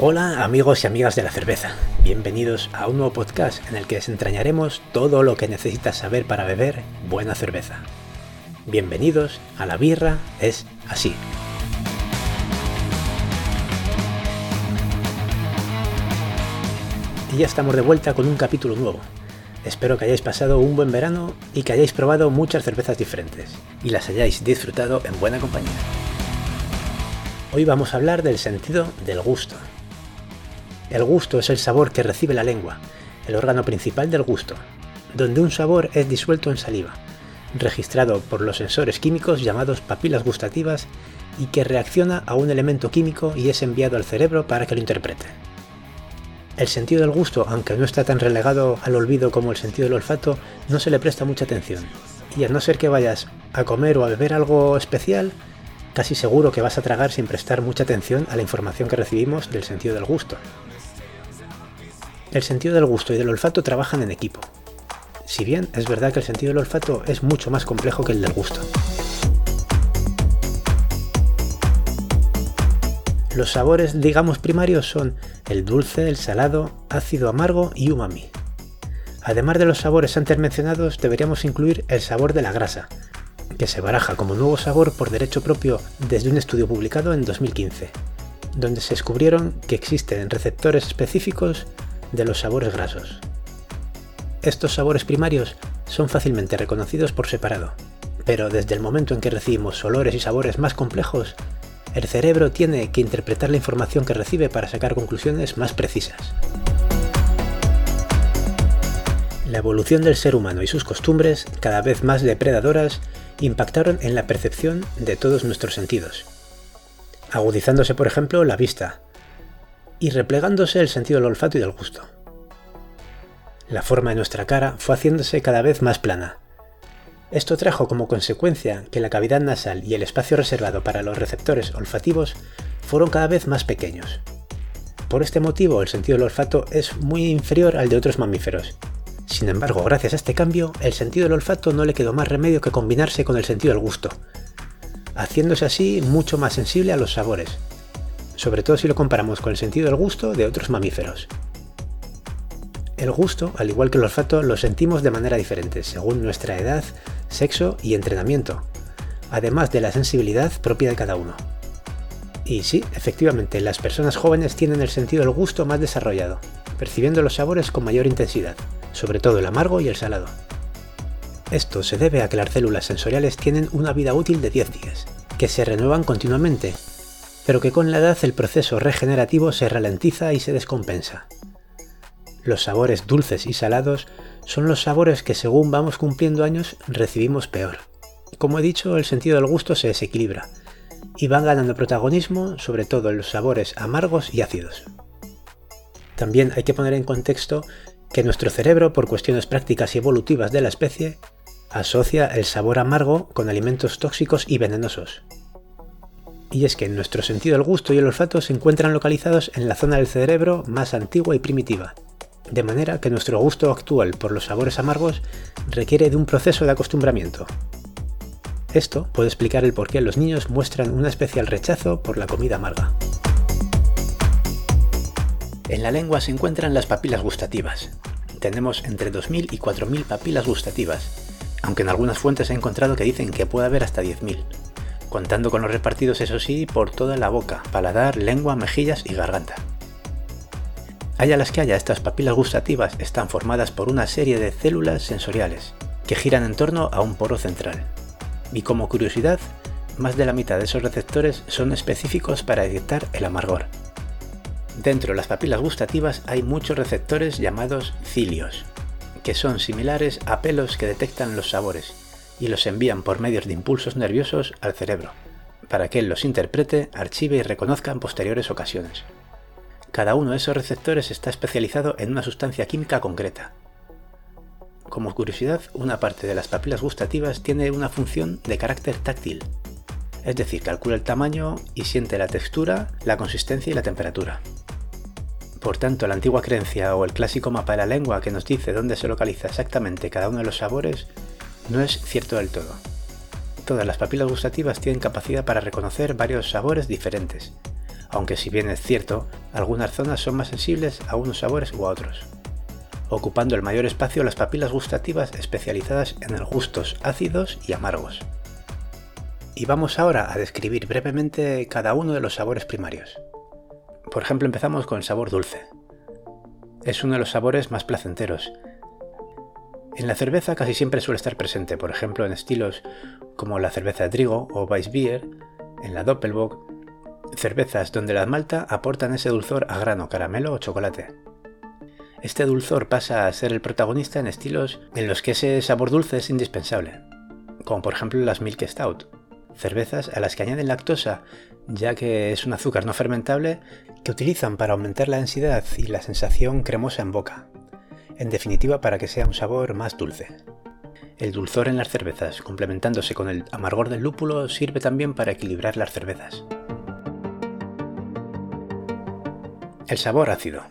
Hola amigos y amigas de la cerveza, bienvenidos a un nuevo podcast en el que desentrañaremos todo lo que necesitas saber para beber buena cerveza. Bienvenidos a La Birra es así. Y ya estamos de vuelta con un capítulo nuevo. Espero que hayáis pasado un buen verano y que hayáis probado muchas cervezas diferentes y las hayáis disfrutado en buena compañía. Hoy vamos a hablar del sentido del gusto. El gusto es el sabor que recibe la lengua, el órgano principal del gusto, donde un sabor es disuelto en saliva, registrado por los sensores químicos llamados papilas gustativas y que reacciona a un elemento químico y es enviado al cerebro para que lo interprete. El sentido del gusto, aunque no está tan relegado al olvido como el sentido del olfato, no se le presta mucha atención. Y a no ser que vayas a comer o a beber algo especial, casi seguro que vas a tragar sin prestar mucha atención a la información que recibimos del sentido del gusto. El sentido del gusto y del olfato trabajan en equipo. Si bien es verdad que el sentido del olfato es mucho más complejo que el del gusto. Los sabores, digamos, primarios son el dulce, el salado, ácido amargo y umami. Además de los sabores antes mencionados, deberíamos incluir el sabor de la grasa, que se baraja como nuevo sabor por derecho propio desde un estudio publicado en 2015, donde se descubrieron que existen receptores específicos de los sabores grasos. Estos sabores primarios son fácilmente reconocidos por separado, pero desde el momento en que recibimos olores y sabores más complejos, el cerebro tiene que interpretar la información que recibe para sacar conclusiones más precisas. La evolución del ser humano y sus costumbres, cada vez más depredadoras, impactaron en la percepción de todos nuestros sentidos, agudizándose por ejemplo la vista, y replegándose el sentido del olfato y del gusto. La forma de nuestra cara fue haciéndose cada vez más plana, esto trajo como consecuencia que la cavidad nasal y el espacio reservado para los receptores olfativos fueron cada vez más pequeños. Por este motivo el sentido del olfato es muy inferior al de otros mamíferos. Sin embargo, gracias a este cambio, el sentido del olfato no le quedó más remedio que combinarse con el sentido del gusto, haciéndose así mucho más sensible a los sabores, sobre todo si lo comparamos con el sentido del gusto de otros mamíferos. El gusto, al igual que el olfato, lo sentimos de manera diferente, según nuestra edad, sexo y entrenamiento, además de la sensibilidad propia de cada uno. Y sí, efectivamente, las personas jóvenes tienen el sentido del gusto más desarrollado, percibiendo los sabores con mayor intensidad, sobre todo el amargo y el salado. Esto se debe a que las células sensoriales tienen una vida útil de 10 días, que se renuevan continuamente, pero que con la edad el proceso regenerativo se ralentiza y se descompensa, los sabores dulces y salados son los sabores que según vamos cumpliendo años recibimos peor. Como he dicho, el sentido del gusto se desequilibra y van ganando protagonismo sobre todo en los sabores amargos y ácidos. También hay que poner en contexto que nuestro cerebro, por cuestiones prácticas y evolutivas de la especie, asocia el sabor amargo con alimentos tóxicos y venenosos. Y es que nuestro sentido el gusto y el olfato se encuentran localizados en la zona del cerebro más antigua y primitiva, de manera que nuestro gusto actual por los sabores amargos requiere de un proceso de acostumbramiento. Esto puede explicar el por qué los niños muestran un especial rechazo por la comida amarga. En la lengua se encuentran las papilas gustativas. Tenemos entre 2.000 y 4.000 papilas gustativas, aunque en algunas fuentes he encontrado que dicen que puede haber hasta 10.000, contando con los repartidos eso sí por toda la boca, paladar, lengua, mejillas y garganta. Haya las que haya, estas papilas gustativas están formadas por una serie de células sensoriales que giran en torno a un poro central. Y como curiosidad, más de la mitad de esos receptores son específicos para detectar el amargor. Dentro de las papilas gustativas hay muchos receptores llamados cilios, que son similares a pelos que detectan los sabores y los envían por medios de impulsos nerviosos al cerebro, para que él los interprete, archive y reconozca en posteriores ocasiones. Cada uno de esos receptores está especializado en una sustancia química concreta. Como curiosidad, una parte de las papilas gustativas tiene una función de carácter táctil, es decir, calcula el tamaño y siente la textura, la consistencia y la temperatura. Por tanto, la antigua creencia o el clásico mapa de la lengua que nos dice dónde se localiza exactamente cada uno de los sabores no es cierto del todo. Todas las papilas gustativas tienen capacidad para reconocer varios sabores diferentes, aunque si bien es cierto, algunas zonas son más sensibles a unos sabores u a otros, ocupando el mayor espacio las papilas gustativas especializadas en los gustos ácidos y amargos. Y vamos ahora a describir brevemente cada uno de los sabores primarios. Por ejemplo, empezamos con el sabor dulce. Es uno de los sabores más placenteros. En la cerveza casi siempre suele estar presente, por ejemplo, en estilos como la cerveza de trigo o Weissbier, en la Doppelbock, cervezas donde la malta aportan ese dulzor a grano, caramelo o chocolate. Este dulzor pasa a ser el protagonista en estilos en los que ese sabor dulce es indispensable, como por ejemplo las Milk Stout, cervezas a las que añaden lactosa, ya que es un azúcar no fermentable que utilizan para aumentar la densidad y la sensación cremosa en boca, en definitiva para que sea un sabor más dulce. El dulzor en las cervezas, complementándose con el amargor del lúpulo, sirve también para equilibrar las cervezas. El sabor ácido.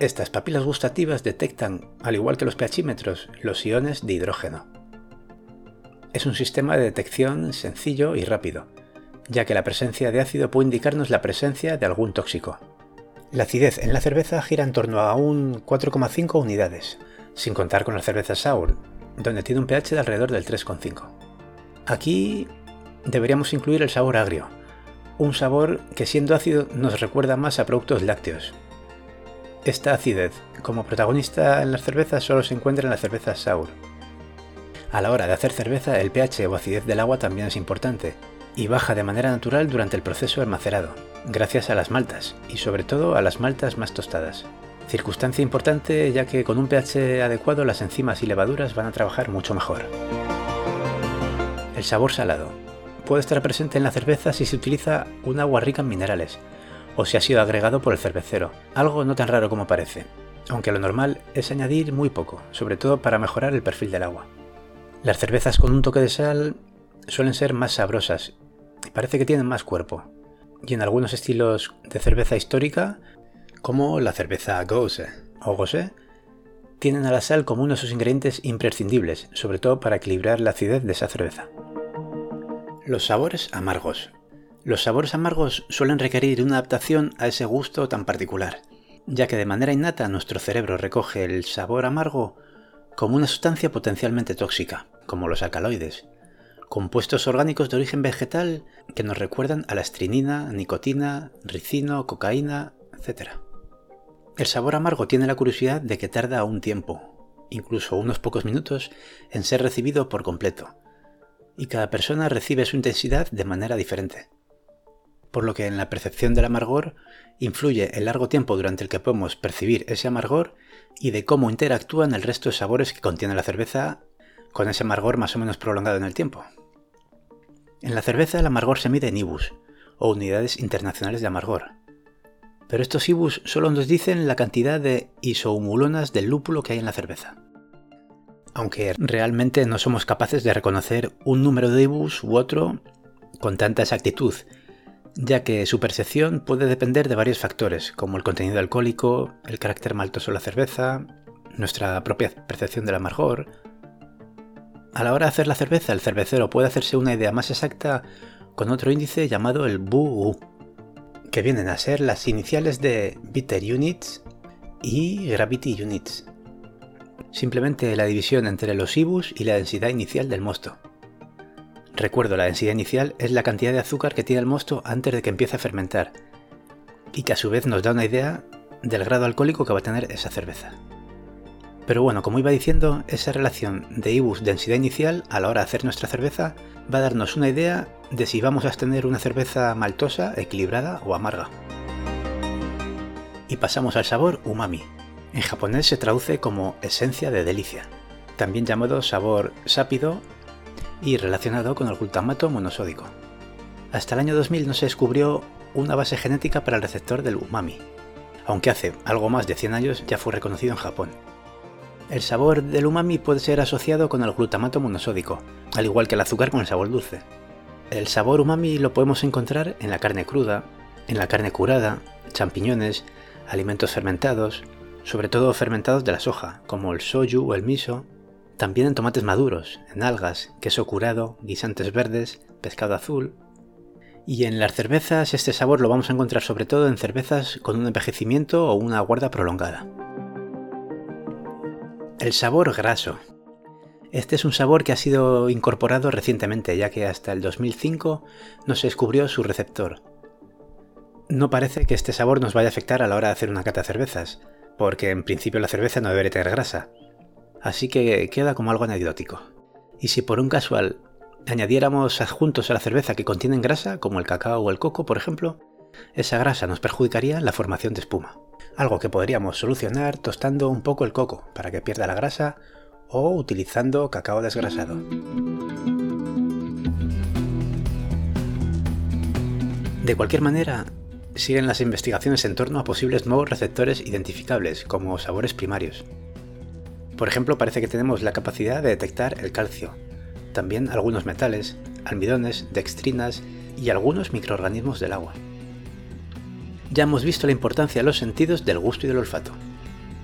Estas papilas gustativas detectan, al igual que los pHímetros, los iones de hidrógeno. Es un sistema de detección sencillo y rápido, ya que la presencia de ácido puede indicarnos la presencia de algún tóxico. La acidez en la cerveza gira en torno a un 4,5 unidades, sin contar con la cerveza sour, donde tiene un pH de alrededor del 3,5. Aquí deberíamos incluir el sabor agrio, un sabor que siendo ácido nos recuerda más a productos lácteos. Esta acidez, como protagonista en las cervezas, solo se encuentra en la cerveza sour. A la hora de hacer cerveza, el pH o acidez del agua también es importante, y baja de manera natural durante el proceso de macerado, gracias a las maltas, y sobre todo a las maltas más tostadas. Circunstancia importante ya que con un pH adecuado las enzimas y levaduras van a trabajar mucho mejor. El sabor salado. Puede estar presente en la cerveza si se utiliza un agua rica en minerales, o si ha sido agregado por el cervecero, algo no tan raro como parece, aunque lo normal es añadir muy poco, sobre todo para mejorar el perfil del agua. Las cervezas con un toque de sal suelen ser más sabrosas y parece que tienen más cuerpo, y en algunos estilos de cerveza histórica como la cerveza Gose o Gose, tienen a la sal como uno de sus ingredientes imprescindibles, sobre todo para equilibrar la acidez de esa cerveza. Los sabores amargos. Los sabores amargos suelen requerir una adaptación a ese gusto tan particular, ya que de manera innata nuestro cerebro recoge el sabor amargo como una sustancia potencialmente tóxica, como los alcaloides, compuestos orgánicos de origen vegetal que nos recuerdan a la estrinina, nicotina, ricino, cocaína, etc. El sabor amargo tiene la curiosidad de que tarda un tiempo, incluso unos pocos minutos, en ser recibido por completo, y cada persona recibe su intensidad de manera diferente. Por lo que en la percepción del amargor influye el largo tiempo durante el que podemos percibir ese amargor y de cómo interactúan el resto de sabores que contiene la cerveza con ese amargor más o menos prolongado en el tiempo. En la cerveza el amargor se mide en IBUs, o unidades internacionales de amargor, pero estos IBUs solo nos dicen la cantidad de isohumulonas del lúpulo que hay en la cerveza. Aunque realmente no somos capaces de reconocer un número de IBUs u otro con tanta exactitud, ya que su percepción puede depender de varios factores, como el contenido alcohólico, el carácter maltoso de la cerveza, nuestra propia percepción del amargor. A la hora de hacer la cerveza, el cervecero puede hacerse una idea más exacta con otro índice llamado el BUU, que vienen a ser las iniciales de Bitter Units y Gravity Units. Simplemente la división entre los IBUs y la densidad inicial del mosto. Recuerdo, la densidad inicial es la cantidad de azúcar que tiene el mosto antes de que empiece a fermentar, y que a su vez nos da una idea del grado alcohólico que va a tener esa cerveza. Pero bueno, como iba diciendo, esa relación de IBUs densidad inicial a la hora de hacer nuestra cerveza va a darnos una idea de si vamos a tener una cerveza maltosa, equilibrada o amarga. Y pasamos al sabor umami. En japonés se traduce como esencia de delicia, también llamado sabor sápido y relacionado con el glutamato monosódico. Hasta el año 2000 no se descubrió una base genética para el receptor del umami, aunque hace algo más de 100 años ya fue reconocido en Japón. El sabor del umami puede ser asociado con el glutamato monosódico, al igual que el azúcar con el sabor dulce. El sabor umami lo podemos encontrar en la carne cruda, en la carne curada, champiñones, alimentos fermentados, sobre todo fermentados de la soja, como el soju o el miso, también en tomates maduros, en algas, queso curado, guisantes verdes, pescado azul, Y en las cervezas este sabor lo vamos a encontrar sobre todo en cervezas con un envejecimiento o una guarda prolongada. El sabor graso. Este es un sabor que ha sido incorporado recientemente, ya que hasta el 2005 no se descubrió su receptor. No parece que este sabor nos vaya a afectar a la hora de hacer una cata de cervezas, porque en principio la cerveza no debería tener grasa, así que queda como algo anecdótico. Y si por un casual añadiéramos adjuntos a la cerveza que contienen grasa, como el cacao o el coco, por ejemplo, esa grasa nos perjudicaría la formación de espuma. Algo que podríamos solucionar tostando un poco el coco para que pierda la grasa o utilizando cacao desgrasado. De cualquier manera, siguen las investigaciones en torno a posibles nuevos receptores identificables como sabores primarios. Por ejemplo, parece que tenemos la capacidad de detectar el calcio, también algunos metales, almidones, dextrinas y algunos microorganismos del agua. Ya hemos visto la importancia de los sentidos del gusto y del olfato,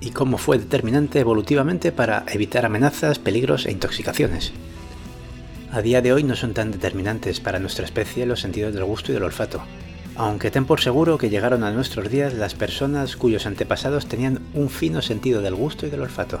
y cómo fue determinante evolutivamente para evitar amenazas, peligros e intoxicaciones. A día de hoy no son tan determinantes para nuestra especie los sentidos del gusto y del olfato, aunque ten por seguro que llegaron a nuestros días las personas cuyos antepasados tenían un fino sentido del gusto y del olfato,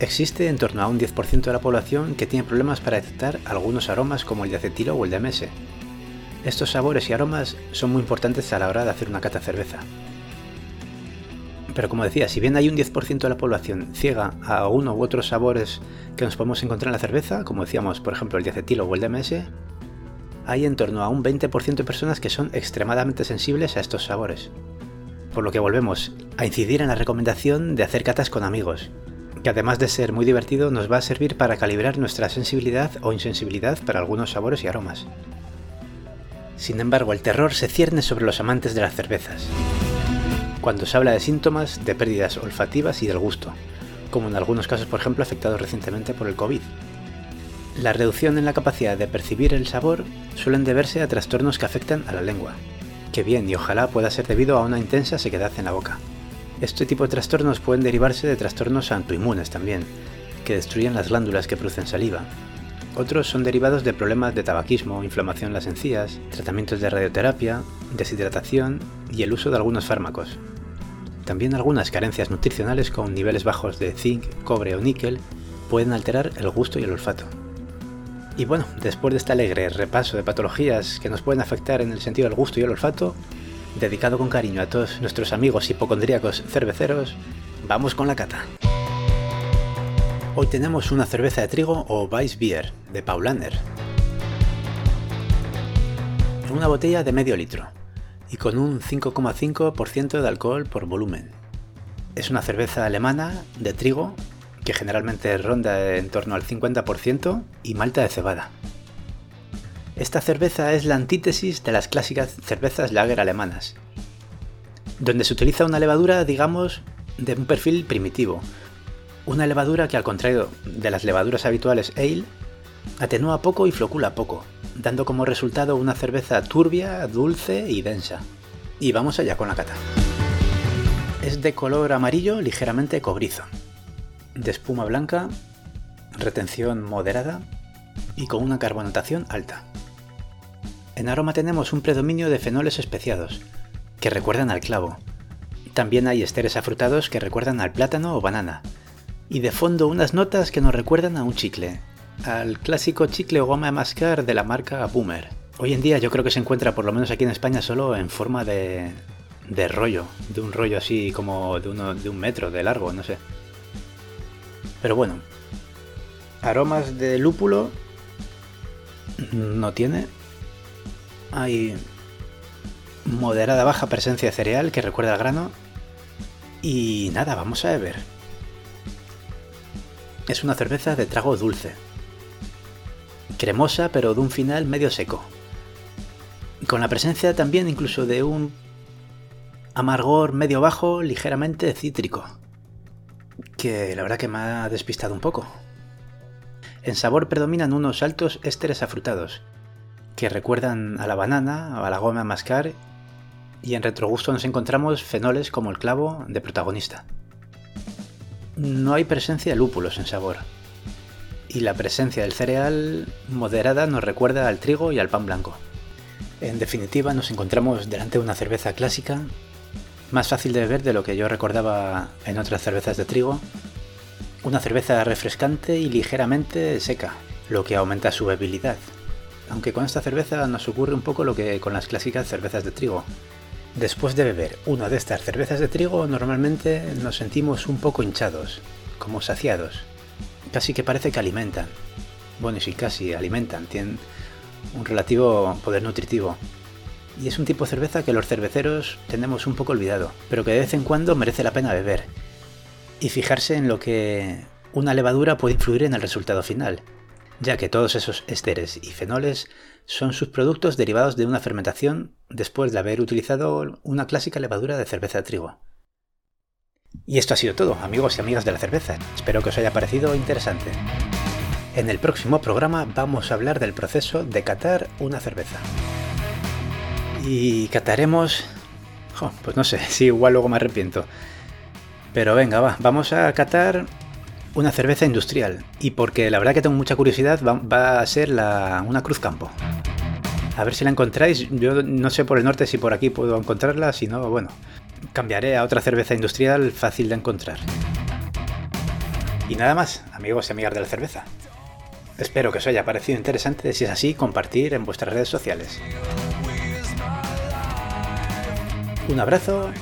Existe en torno a un 10% de la población que tiene problemas para detectar algunos aromas como el de acetilo o el de MS. Estos sabores y aromas son muy importantes a la hora de hacer una cata cerveza. Pero como decía, si bien hay un 10% de la población ciega a uno u otros sabores que nos podemos encontrar en la cerveza, como decíamos, por ejemplo, el de acetilo o el de MS, hay en torno a un 20% de personas que son extremadamente sensibles a estos sabores. Por lo que volvemos a incidir en la recomendación de hacer catas con amigos, que además de ser muy divertido nos va a servir para calibrar nuestra sensibilidad o insensibilidad para algunos sabores y aromas. Sin embargo, el terror se cierne sobre los amantes de las cervezas, cuando se habla de síntomas de pérdidas olfativas y del gusto, como en algunos casos, por ejemplo, afectados recientemente por el COVID. La reducción en la capacidad de percibir el sabor suelen deberse a trastornos que afectan a la lengua, que bien y ojalá pueda ser debido a una intensa sequedad en la boca. Este tipo de trastornos pueden derivarse de trastornos autoinmunes también, que destruyen las glándulas que producen saliva. Otros son derivados de problemas de tabaquismo, inflamación en las encías, tratamientos de radioterapia, deshidratación y el uso de algunos fármacos. También algunas carencias nutricionales con niveles bajos de zinc, cobre o níquel pueden alterar el gusto y el olfato. Y bueno, después de este alegre repaso de patologías que nos pueden afectar en el sentido del gusto y el olfato, dedicado con cariño a todos nuestros amigos hipocondríacos cerveceros, vamos con la cata. Hoy tenemos una cerveza de trigo o Weissbier de Paulaner. En una botella de medio litro y con un 5,5% de alcohol por volumen. Es una cerveza alemana de trigo que generalmente ronda en torno al 50% y malta de cebada. Esta cerveza es la antítesis de las clásicas cervezas lager alemanas, donde se utiliza una levadura, digamos, de un perfil primitivo. Una levadura que al contrario de las levaduras habituales ale, atenúa poco y flocula poco, dando como resultado una cerveza turbia, dulce y densa. Y vamos allá con la cata. Es de color amarillo ligeramente cobrizo, de espuma blanca, retención moderada y con una carbonatación alta. En aroma tenemos un predominio de fenoles especiados, que recuerdan al clavo. También hay esteres afrutados que recuerdan al plátano o banana. Y de fondo unas notas que nos recuerdan a un chicle, al clásico chicle o goma de mascar de la marca Boomer. Hoy en día yo creo que se encuentra, por lo menos aquí en España, solo en forma de, de rollo, de un rollo así como de, uno, de un metro de largo, no sé. Pero bueno, aromas de lúpulo no tiene, hay moderada baja presencia de cereal que recuerda al grano. Y nada, vamos a beber. Es una cerveza de trago dulce. Cremosa, pero de un final medio seco. Con la presencia también incluso de un amargor medio bajo, ligeramente cítrico. Que la verdad que me ha despistado un poco. En sabor predominan unos altos ésteres afrutados, que recuerdan a la banana, a la goma mascar, y en retrogusto nos encontramos fenoles como el clavo de protagonista. No hay presencia de lúpulos en sabor, y la presencia del cereal moderada nos recuerda al trigo y al pan blanco. En definitiva, nos encontramos delante de una cerveza clásica, más fácil de beber de lo que yo recordaba en otras cervezas de trigo. Una cerveza refrescante y ligeramente seca, lo que aumenta su bebilidad. Aunque con esta cerveza nos ocurre un poco lo que con las clásicas cervezas de trigo. Después de beber una de estas cervezas de trigo, normalmente nos sentimos un poco hinchados, como saciados. Casi que parece que alimentan. Bueno, y sí, casi alimentan, tienen un relativo poder nutritivo. Y es un tipo de cerveza que los cerveceros tenemos un poco olvidado, pero que de vez en cuando merece la pena beber. Y fijarse en lo que una levadura puede influir en el resultado final, ya que todos esos esteres y fenoles son subproductos derivados de una fermentación después de haber utilizado una clásica levadura de cerveza de trigo. Y esto ha sido todo, amigos y amigas de la cerveza. Espero que os haya parecido interesante. En el próximo programa vamos a hablar del proceso de catar una cerveza. Y cataremos... pues no sé, si igual luego me arrepiento. Pero venga, va, vamos a catar una cerveza industrial. Y porque la verdad que tengo mucha curiosidad, va, a ser una Cruz Campo. A ver si la encontráis. Yo no sé por el norte si por aquí puedo encontrarla, si no, bueno, cambiaré a otra cerveza industrial fácil de encontrar. Y nada más, amigos y amigas de la cerveza. Espero que os haya parecido interesante, si es así, compartir en vuestras redes sociales. Un abrazo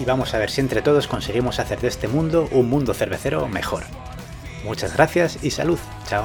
y vamos a ver si entre todos conseguimos hacer de este mundo un mundo cervecero mejor. Muchas gracias y salud. Chao.